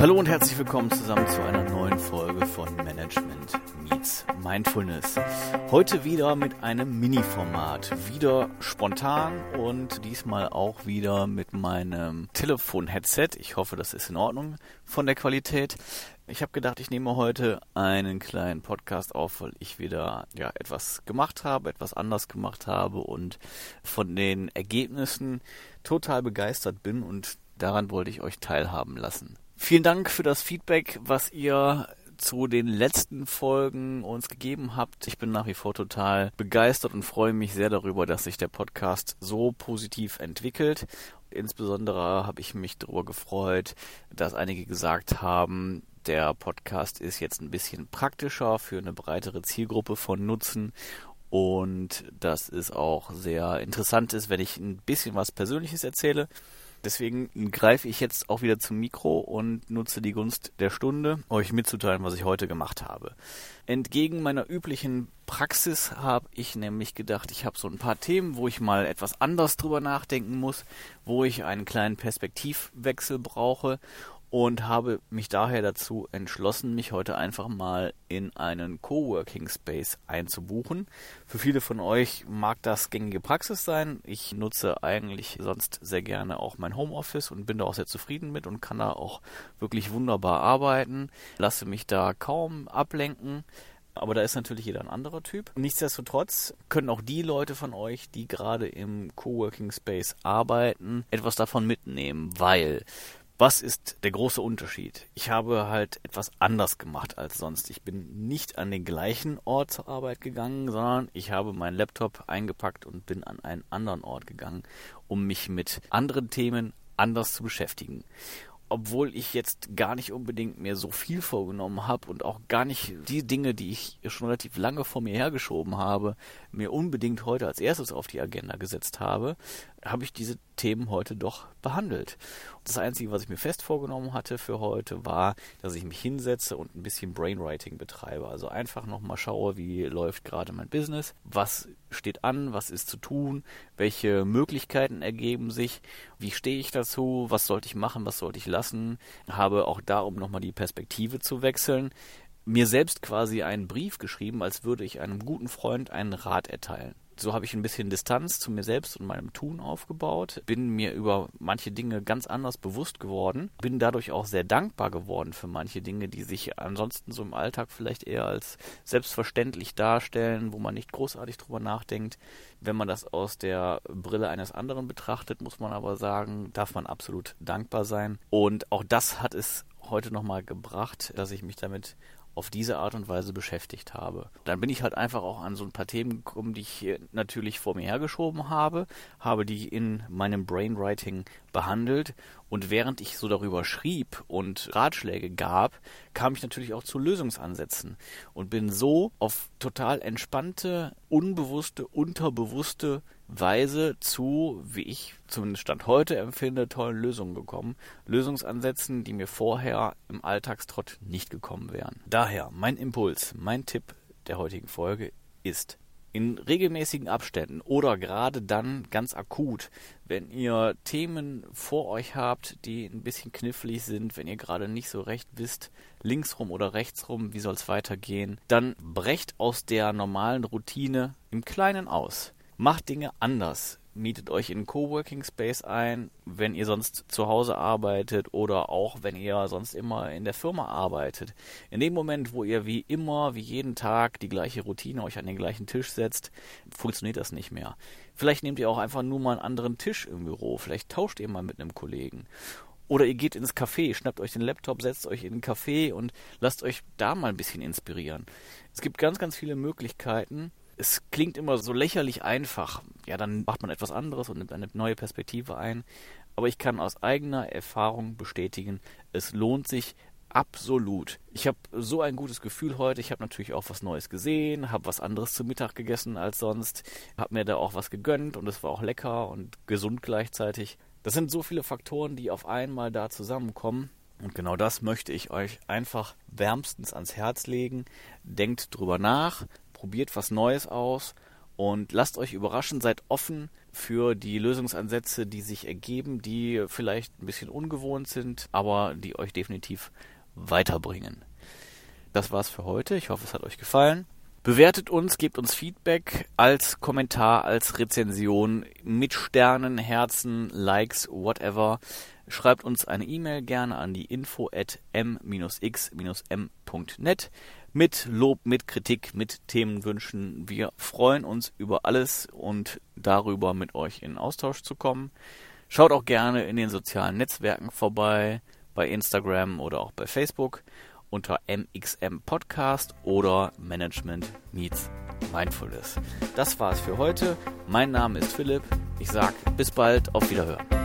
Hallo und herzlich willkommen zusammen zu einer neuen Folge von Management Meets Mindfulness. Heute wieder mit einem Mini-Format. Wieder spontan und diesmal auch wieder mit meinem Telefon-Headset. Ich hoffe, das ist in Ordnung von der Qualität. Ich habe gedacht, ich nehme heute einen kleinen Podcast auf, weil ich wieder ja etwas gemacht habe, etwas anders gemacht habe und von den Ergebnissen total begeistert bin und daran wollte ich euch teilhaben lassen. Vielen Dank für das Feedback, was ihr zu den letzten Folgen uns gegeben habt. Ich bin nach wie vor total begeistert und freue mich sehr darüber, dass sich der Podcast so positiv entwickelt. Insbesondere habe ich mich darüber gefreut, dass einige gesagt haben, der Podcast ist jetzt ein bisschen praktischer für eine breitere Zielgruppe von Nutzen und dass es auch sehr interessant ist, wenn ich ein bisschen was Persönliches erzähle. Deswegen greife ich jetzt auch wieder zum Mikro und nutze die Gunst der Stunde, euch mitzuteilen, was ich heute gemacht habe. Entgegen meiner üblichen Praxis habe ich nämlich gedacht, ich habe so ein paar Themen, wo ich mal etwas anders drüber nachdenken muss, wo ich einen kleinen Perspektivwechsel brauche und habe mich daher dazu entschlossen, mich heute einfach mal in einen Coworking Space einzubuchen. Für viele von euch mag das gängige Praxis sein. Ich nutze eigentlich sonst sehr gerne auch mein Homeoffice und bin da auch sehr zufrieden mit und kann da auch wirklich wunderbar arbeiten. Lasse mich da kaum ablenken. Aber da ist natürlich jeder ein anderer Typ. Nichtsdestotrotz können auch die Leute von euch, die gerade im Coworking Space arbeiten, etwas davon mitnehmen, weil was ist der große Unterschied? Ich habe halt etwas anders gemacht als sonst. Ich bin nicht an den gleichen Ort zur Arbeit gegangen, sondern ich habe meinen Laptop eingepackt und bin an einen anderen Ort gegangen, um mich mit anderen Themen anders zu beschäftigen obwohl ich jetzt gar nicht unbedingt mehr so viel vorgenommen habe und auch gar nicht die Dinge, die ich schon relativ lange vor mir hergeschoben habe, mir unbedingt heute als erstes auf die Agenda gesetzt habe, habe ich diese Themen heute doch behandelt. Das Einzige, was ich mir fest vorgenommen hatte für heute, war, dass ich mich hinsetze und ein bisschen Brainwriting betreibe. Also einfach nochmal schaue, wie läuft gerade mein Business, was steht an, was ist zu tun, welche Möglichkeiten ergeben sich, wie stehe ich dazu, was sollte ich machen, was sollte ich lassen, habe auch da, um nochmal die Perspektive zu wechseln, mir selbst quasi einen Brief geschrieben, als würde ich einem guten Freund einen Rat erteilen so habe ich ein bisschen Distanz zu mir selbst und meinem Tun aufgebaut, bin mir über manche Dinge ganz anders bewusst geworden, bin dadurch auch sehr dankbar geworden für manche Dinge, die sich ansonsten so im Alltag vielleicht eher als selbstverständlich darstellen, wo man nicht großartig drüber nachdenkt. Wenn man das aus der Brille eines anderen betrachtet, muss man aber sagen, darf man absolut dankbar sein. Und auch das hat es heute nochmal gebracht, dass ich mich damit auf diese Art und Weise beschäftigt habe. Dann bin ich halt einfach auch an so ein paar Themen gekommen, die ich natürlich vor mir hergeschoben habe, habe die in meinem Brainwriting behandelt und während ich so darüber schrieb und Ratschläge gab, kam ich natürlich auch zu Lösungsansätzen und bin so auf total entspannte, unbewusste, unterbewusste Weise zu, wie ich zumindest Stand heute empfinde, tollen Lösungen gekommen. Lösungsansätzen, die mir vorher im Alltagstrott nicht gekommen wären. Daher mein Impuls, mein Tipp der heutigen Folge ist, in regelmäßigen Abständen oder gerade dann ganz akut, wenn ihr Themen vor euch habt, die ein bisschen knifflig sind, wenn ihr gerade nicht so recht wisst, linksrum oder rechtsrum, wie soll es weitergehen, dann brecht aus der normalen Routine im Kleinen aus. Macht Dinge anders. Mietet euch in Coworking Space ein, wenn ihr sonst zu Hause arbeitet oder auch wenn ihr sonst immer in der Firma arbeitet. In dem Moment, wo ihr wie immer, wie jeden Tag die gleiche Routine euch an den gleichen Tisch setzt, funktioniert das nicht mehr. Vielleicht nehmt ihr auch einfach nur mal einen anderen Tisch im Büro. Vielleicht tauscht ihr mal mit einem Kollegen. Oder ihr geht ins Café, schnappt euch den Laptop, setzt euch in den Café und lasst euch da mal ein bisschen inspirieren. Es gibt ganz, ganz viele Möglichkeiten, es klingt immer so lächerlich einfach. Ja, dann macht man etwas anderes und nimmt eine neue Perspektive ein. Aber ich kann aus eigener Erfahrung bestätigen, es lohnt sich absolut. Ich habe so ein gutes Gefühl heute. Ich habe natürlich auch was Neues gesehen, habe was anderes zu Mittag gegessen als sonst, habe mir da auch was gegönnt und es war auch lecker und gesund gleichzeitig. Das sind so viele Faktoren, die auf einmal da zusammenkommen. Und genau das möchte ich euch einfach wärmstens ans Herz legen. Denkt drüber nach, probiert was Neues aus Und lasst euch überraschen, seid offen für die Lösungsansätze, die sich ergeben, die vielleicht ein bisschen ungewohnt sind, aber die euch definitiv weiterbringen. Das war's für heute. Ich hoffe, es hat euch gefallen. Bewertet uns, gebt uns Feedback als Kommentar, als Rezension mit Sternen, Herzen, Likes, whatever. Schreibt uns eine E-Mail gerne an die info at m-x-m.net mit Lob, mit Kritik, mit Themenwünschen. Wir freuen uns über alles und darüber mit euch in Austausch zu kommen. Schaut auch gerne in den sozialen Netzwerken vorbei, bei Instagram oder auch bei Facebook unter MXM Podcast oder Management Meets Mindfulness. Das war's für heute. Mein Name ist Philipp. Ich sag bis bald, auf Wiederhören.